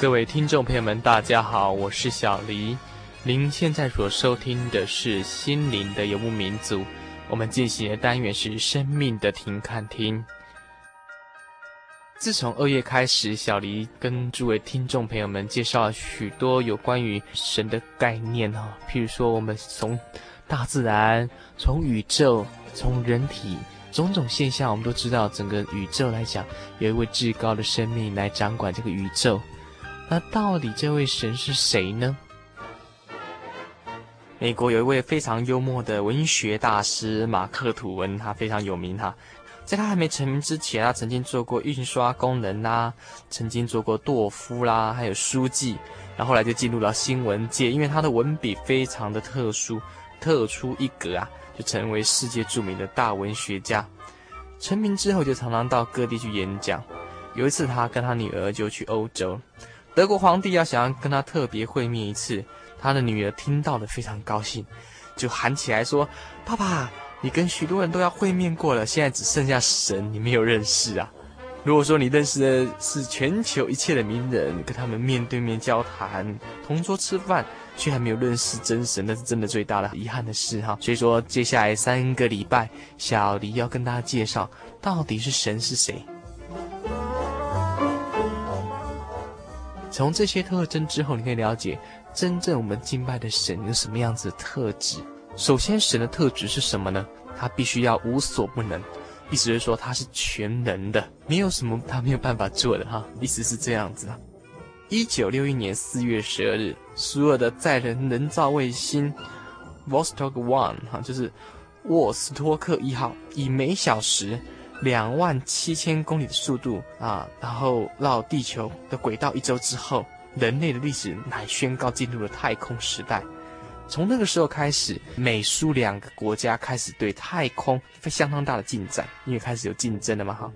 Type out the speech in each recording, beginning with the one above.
各位听众朋友们，大家好，我是小黎。您现在所收听的是心灵的游牧民族。我们进行的单元是生命的停看听。自从二月开始，小黎跟诸位听众朋友们介绍了许多有关于神的概念哈，譬如说我们从大自然、从宇宙、从人体种种现象，我们都知道，整个宇宙来讲，有一位至高的生命来掌管这个宇宙。那到底这位神是谁呢？美国有一位非常幽默的文学大师马克吐温，他非常有名哈。在他还没成名之前，他曾经做过印刷工人啦，曾经做过舵夫啦，还有书记。然后后来就进入了新闻界，因为他的文笔非常的特殊，特出一格啊，就成为世界著名的大文学家。成名之后，就常常到各地去演讲。有一次，他跟他女儿就去欧洲。德国皇帝要想要跟他特别会面一次，他的女儿听到了非常高兴，就喊起来说：“爸爸，你跟许多人都要会面过了，现在只剩下神你没有认识啊！如果说你认识的是全球一切的名人，跟他们面对面交谈、同桌吃饭，却还没有认识真神，那是真的最大的遗憾的事哈。所以说，接下来三个礼拜，小黎要跟大家介绍到底是神是谁。”从这些特征之后，你可以了解真正我们敬拜的神有什么样子的特质。首先，神的特质是什么呢？他必须要无所不能，意思是说他是全能的，没有什么他没有办法做的哈。意思是这样子。一九六一年四月十二日，苏俄的载人人造卫星 Vostok One 哈，就是沃斯托克一号，以每小时两万七千公里的速度啊，然后绕地球的轨道一周之后，人类的历史乃宣告进入了太空时代。从那个时候开始，美苏两个国家开始对太空非相当大的进展，因为开始有竞争了嘛哈。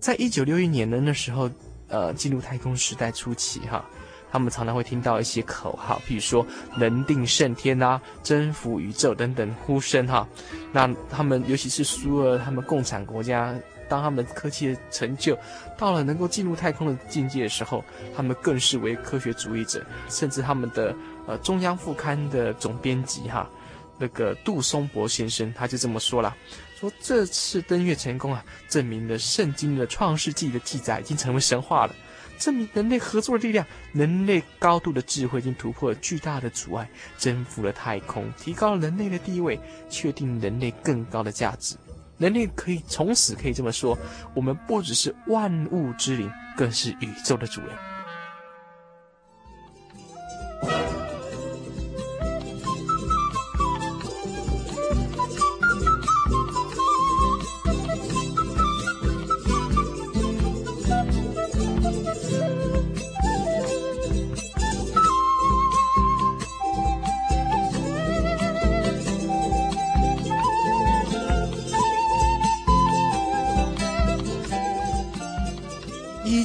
在一九六一年的那时候，呃，进入太空时代初期哈。他们常常会听到一些口号，譬如说“人定胜天”啊，“征服宇宙”等等呼声哈。那他们尤其是苏俄，他们共产国家，当他们科技的成就到了能够进入太空的境界的时候，他们更是为科学主义者。甚至他们的呃中央副刊的总编辑哈，那个杜松伯先生他就这么说了：说这次登月成功啊，证明了圣经的创世纪的记载已经成为神话了。证明人类合作的力量，人类高度的智慧已经突破了巨大的阻碍，征服了太空，提高了人类的地位，确定人类更高的价值。人类可以从此可以这么说：我们不只是万物之灵，更是宇宙的主人。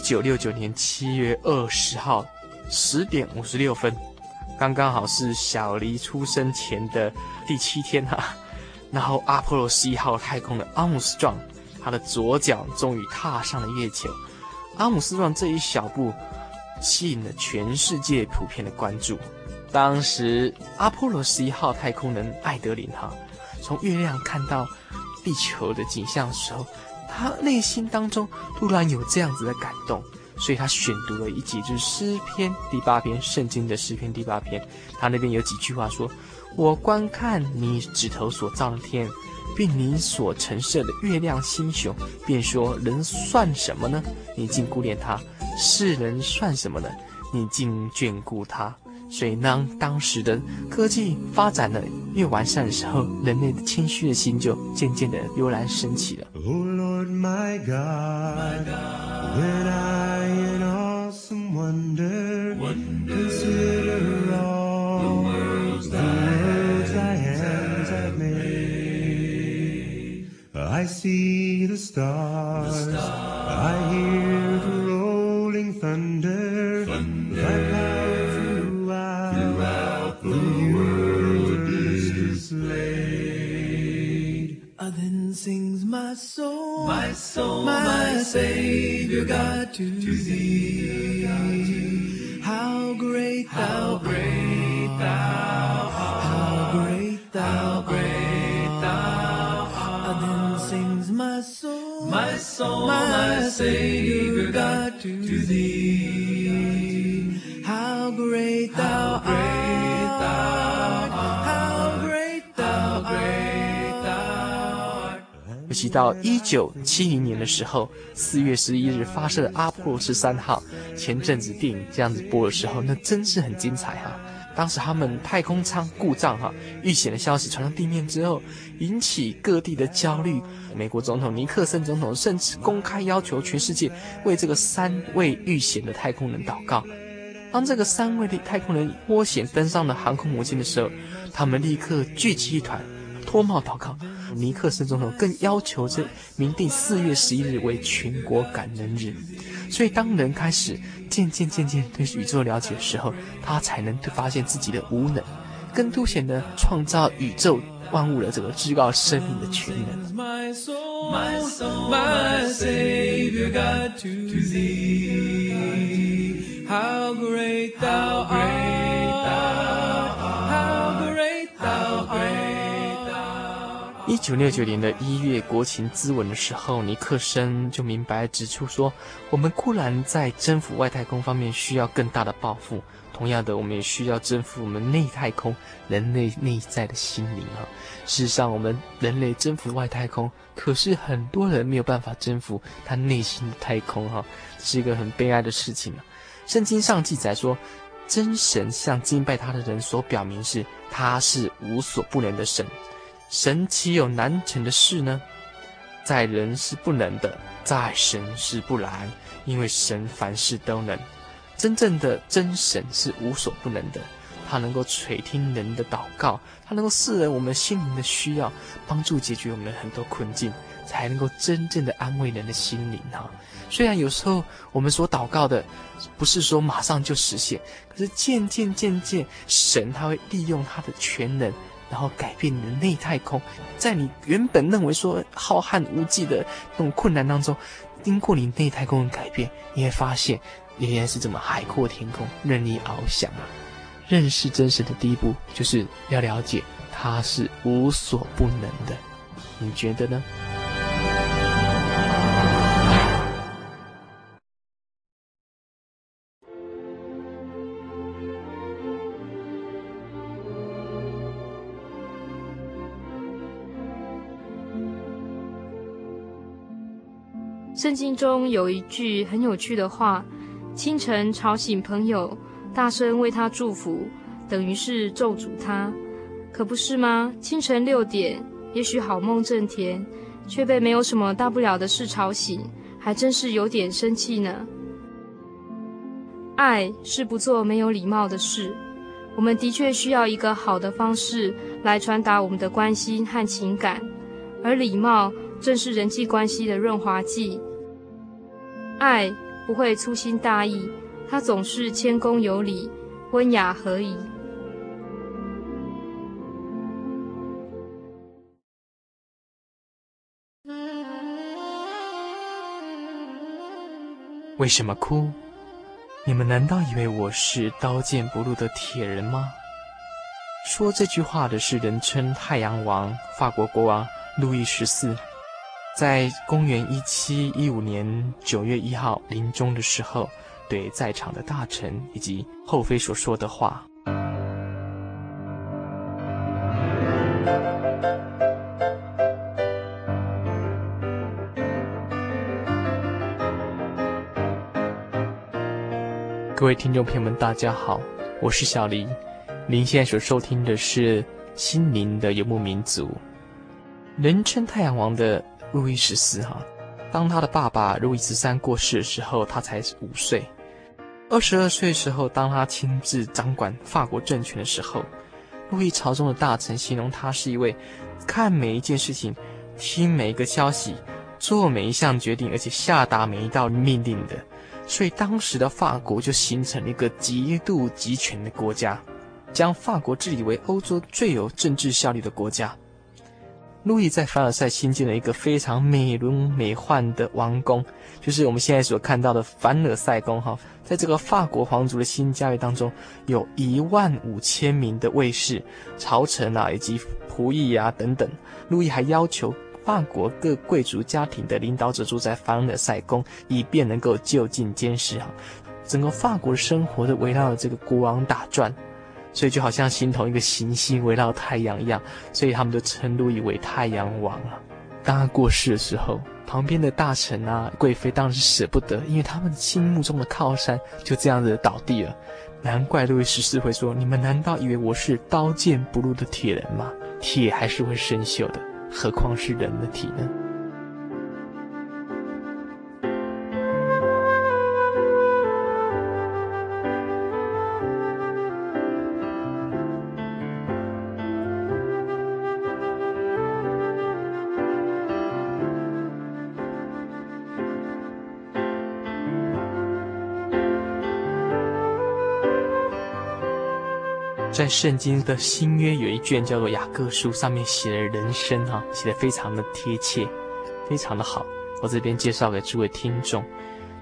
九六九年七月二十号十点五十六分，刚刚好是小黎出生前的第七天哈、然后阿波罗十一号太空的阿姆斯壮，他的左脚终于踏上了月球。阿姆斯壮这一小步，吸引了全世界普遍的关注。当时阿波罗十一号太空人艾德林哈，从月亮看到地球的景象的时候。他内心当中突然有这样子的感动，所以他选读了一节，就是诗篇第八篇，圣经的诗篇第八篇。他那边有几句话说：“我观看你指头所造的天，并你所陈设的月亮星宿，便说：人算什么呢？你竟顾念他；世人算什么呢？你竟眷顾他。”所以，当当时的科技发展的越完善的时候，人类的谦虚的心就渐渐的油然升起了。Lord, my God, when I in awesome wonder consider all the worlds thy hands have made, I see the stars, God, to thee. How great thou, great thou art, how great thou, great thou art. Then sings my soul, my soul, my Savior God, to thee. How great thou art, 尤其到一九七零年的时候，四月十一日发射的阿波罗十三号，前阵子电影这样子播的时候，那真是很精彩哈、当时他们太空舱故障哈、遇险的消息传到地面之后，引起各地的焦虑。美国总统尼克森总统甚至公开要求全世界为这个三位遇险的太空人祷告。当这个三位的太空人脱险登上了航空母舰的时候，他们立刻聚集一团，脱帽祷告。尼克森总统更要求这明定四月十一日为全国感恩日。所以，当人开始渐渐渐渐对宇宙了解的时候，他才能发现自己的无能，更凸显了创造宇宙万物的这个至高生命的全能。九六九年的一月国情咨文的时候，尼克森就明白指出说：“我们固然在征服外太空方面需要更大的抱负，同样的，我们也需要征服我们内太空人类内在的心灵啊。事实上，我们人类征服外太空，可是很多人没有办法征服他内心的太空哈，是一个很悲哀的事情啊。圣经上记载说，真神向敬拜他的人所表明是，他是无所不能的神。”神岂有难成的事呢？在人是不能的，在神是不然，因为神凡事都能。真正的真神是无所不能的，他能够垂听人的祷告，他能够赐人我们心灵的需要，帮助解决我们很多困境，才能够真正的安慰人的心灵啊！虽然有时候我们所祷告的，不是说马上就实现，可是渐渐渐渐，神他会利用他的全能。然后改变你的内太空，在你原本认为说浩瀚无际的那种困难当中，经过你内太空的改变，你会发现原来是这么海阔天空，任你翱翔啊！认识真实的第一步，就是要了解它是无所不能的，你觉得呢？圣经中有一句很有趣的话：“清晨吵醒朋友，大声为他祝福，等于是咒诅他，可不是吗？”清晨六点，也许好梦正甜，却被没有什么大不了的事吵醒，还真是有点生气呢。爱是不做没有礼貌的事，我们的确需要一个好的方式来传达我们的关心和情感，而礼貌正是人际关系的润滑剂。爱不会粗心大意，它总是谦恭有礼、温雅合宜。为什么哭？你们难道以为我是刀剑不入的铁人吗？说这句话的是人称太阳王、法国国王路易十四。在公元一七一五年九月一号临终的时候，对在场的大臣以及后妃所说的话。各位听众朋友们，大家好，我是小黎。您现在所收听的是《心灵的游牧民族》，人称太阳王的。路易十四哈，当他的爸爸路易十三过世的时候，他才五岁。二十二岁时候，当他亲自掌管法国政权的时候，路易朝中的大臣形容他是一位看每一件事情、听每一个消息、做每一项决定，而且下达每一道命令的。所以当时的法国就形成了一个极度集权的国家，将法国治理为欧洲最有政治效力的国家。路易在凡尔赛新建了一个非常美轮美奂的王宫，就是我们现在所看到的凡尔赛宫。哈，在这个法国皇族的新家园当中，有一万五千名的卫士、朝臣啊，以及仆役啊等等。路易还要求法国各贵族家庭的领导者住在凡尔赛宫，以便能够就近监视。哈，整个法国的生活都围绕着这个国王打转。所以就好像形同一个行星围绕太阳一样，所以他们都称路易为太阳王啊。当他过世的时候，旁边的大臣啊、贵妃当然是舍不得，因为他们心目中的靠山就这样子倒地了。难怪路易十四会说：“你们难道以为我是刀剑不入的铁人吗？铁还是会生锈的，何况是人的体呢？”在圣经的新约有一卷叫做雅各书，上面写的人生哈，写得非常的贴切，非常的好。我这边介绍给诸位听众，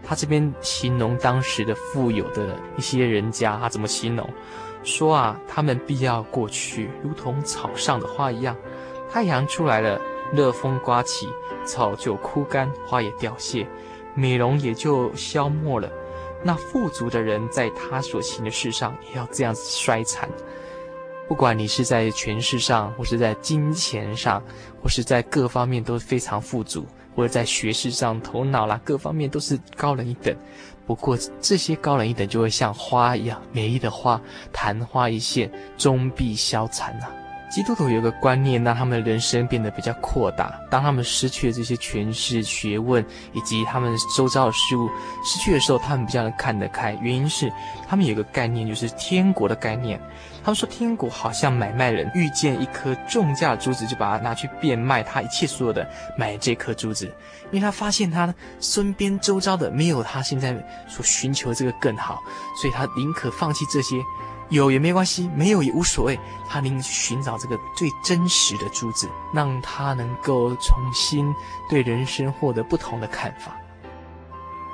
他这边形容当时的富有的一些人家，他怎么形容？说啊，他们必要过去，如同草上的花一样。太阳出来了，热风刮起，草就枯干，花也凋谢，美容也就消没了。那富足的人在他所行的事上也要这样子衰残。不管你是在权势上，或是在金钱上，或是在各方面都非常富足，或者在学识上、头脑啦各方面都是高人一等。不过这些高人一等就会像花一样，美丽的花，昙花一现，终必消残呐、啊。基督徒有个观念，让他们人生变得比较扩大。当他们失去了这些权势、学问以及他们周遭的事物失去的时候，他们比较能看得开。原因是他们有个概念，就是天国的概念。他们说，天国好像买卖人遇见一颗重价的珠子，就把它拿去变卖他一切所有的，买这颗珠子，因为他发现他身边周遭的没有他现在所寻求这个更好，所以他宁可放弃这些。有也没关系，没有也无所谓。他宁去寻找这个最真实的珠子，让他能够重新对人生获得不同的看法。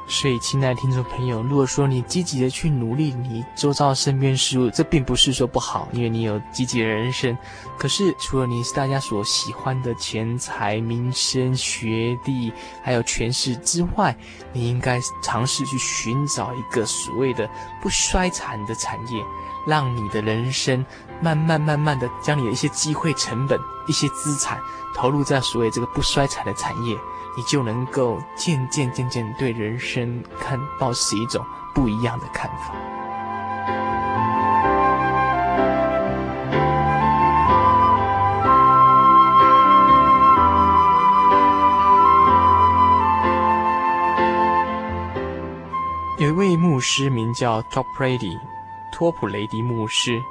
所以，亲爱的听众朋友，如果说你积极的去努力你周遭身边事物，这并不是说不好，因为你有积极的人生。可是，除了你是大家所喜欢的钱财、名声、学历，还有权势之外，你应该尝试去寻找一个所谓的不衰残的产业。让你的人生慢慢慢慢的将你的一些机会成本、一些资产投入在所谓这个不衰残的产业，你就能够渐渐渐渐对人生看到是一种不一样的看法。有一位牧师名叫 Top Brady。托普雷迪牧师，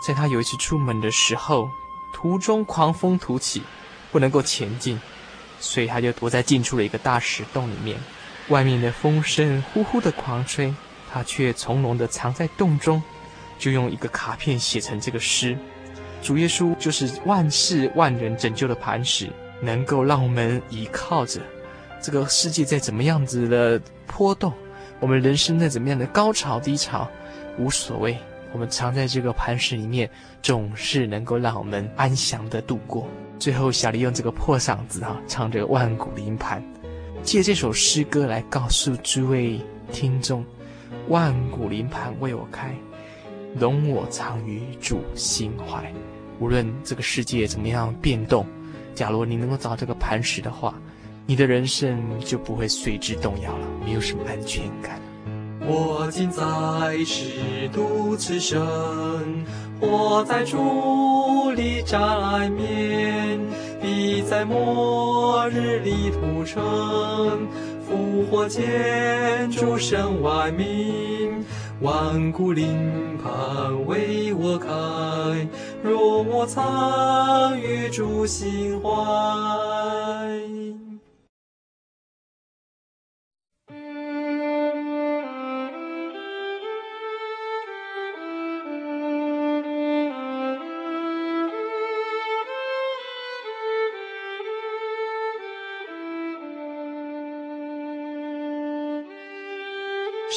在他有一次出门的时候，途中狂风突起，不能够前进，所以他就躲在近处的一个大石洞里面。外面的风声呼呼的狂吹，他却从容的藏在洞中，就用一个卡片写成这个诗：主耶稣就是万事万人拯救的磐石，能够让我们依靠着。这个世界在怎么样子的波动，我们人生在怎么样的高潮低潮。无所谓，我们藏在这个磐石里面，总是能够让我们安详的度过。最后，小丽用这个破嗓子啊，唱着《万古灵盘》，借这首诗歌来告诉诸位听众：万古灵盘为我开，容我藏于主心怀。无论这个世界怎么样变动，假如你能够找这个磐石的话，你的人生就不会随之动摇了，没有什么安全感。我今在世独此生，活在主里窄面，必在末日里屠城，复活前主神万民，万古灵盘为我开，容我藏于主心怀。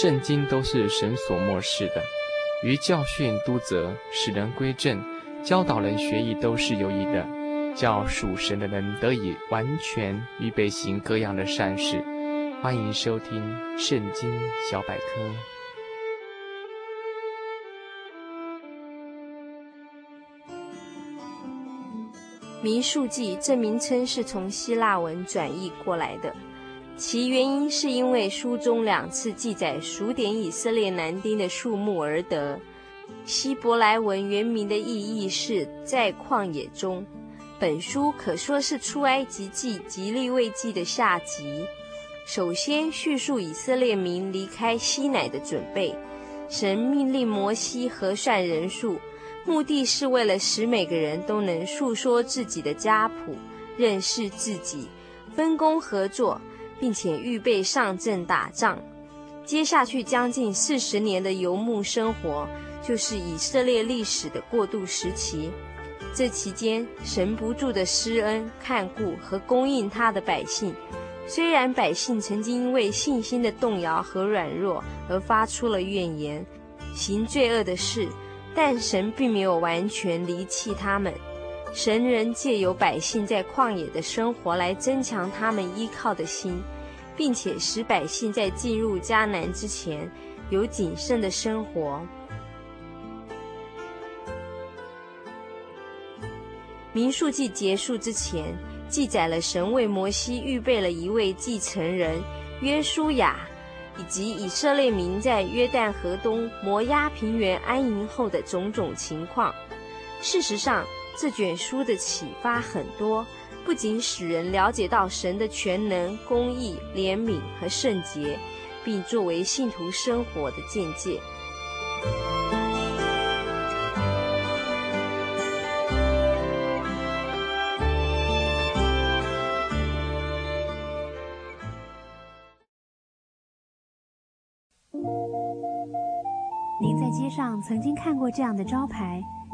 圣经都是神所默示的，于教训、督责、使人归正、教导人学艺，都是有益的，叫属神的人得以完全预备行各样的善事。欢迎收听《圣经小百科》。民数记这名称是从希腊文转译过来的，其原因是因为书中两次记载数点以色列男丁的数目而得。希伯来文原名的意义是在旷野中。本书可说是出埃及记及利未记的下集。首先叙述以色列民离开西乃的准备，神命令摩西核算人数。目的是为了使每个人都能述说自己的家谱，认识自己，分工合作，并且预备上阵打仗。接下去将近四十年的游牧生活，就是以色列历史的过渡时期。这期间，神不住的施恩、看顾和供应他的百姓。虽然百姓曾经因为信心的动摇和软弱而发出了怨言，行罪恶的事。但神并没有完全离弃他们，神仍借由百姓在旷野的生活来增强他们依靠的心，并且使百姓在进入迦南之前有谨慎的生活。民数记结束之前，记载了神为摩西预备了一位继承人约书亚。以及以色列民在约旦河东摩押平原安营后的种种情况。事实上，这卷书的启发很多，不仅使人了解到神的全能、公义、怜悯和圣洁，并作为信徒生活的见解。街上曾经看过这样的招牌“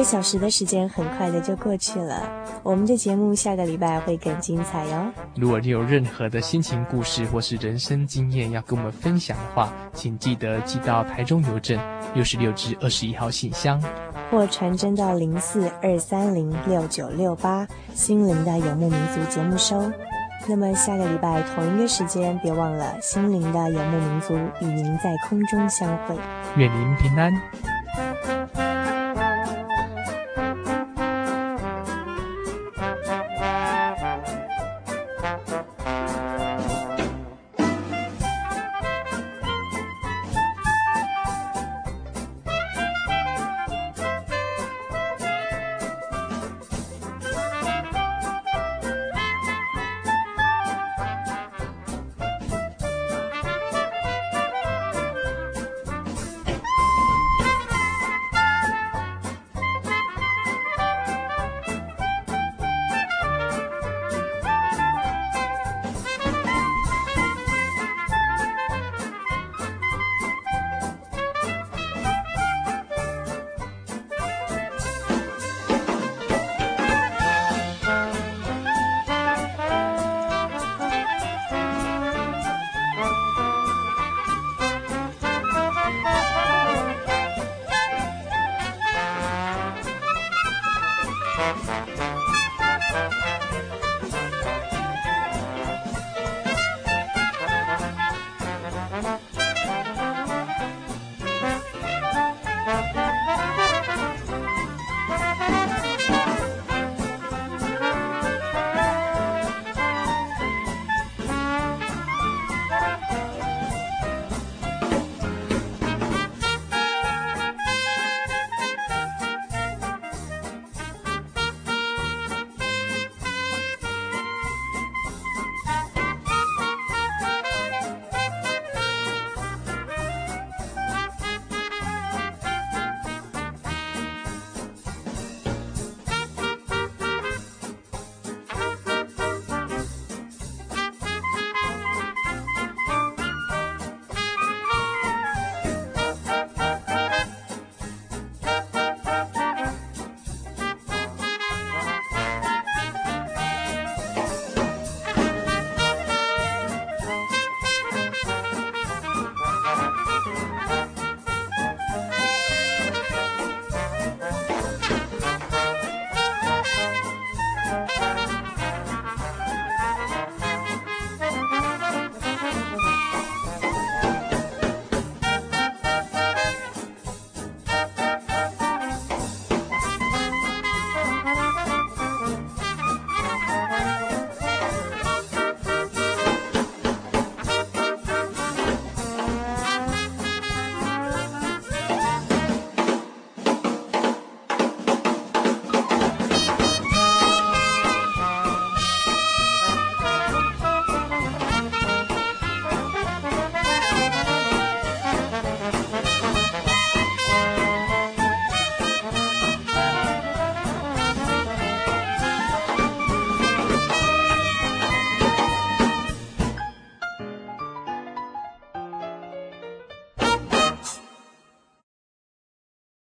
个小时的时间很快的就过去了，我们的节目下个礼拜会更精彩哟。如果你有任何的心情故事或是人生经验要跟我们分享的话，请记得寄到台中邮政六十六至二十一号信箱，或传真到零四二三零六九六八心灵的游牧民族节目收。那么下个礼拜同一个时间，别忘了心灵的游牧民族与您在空中相会。愿您平安。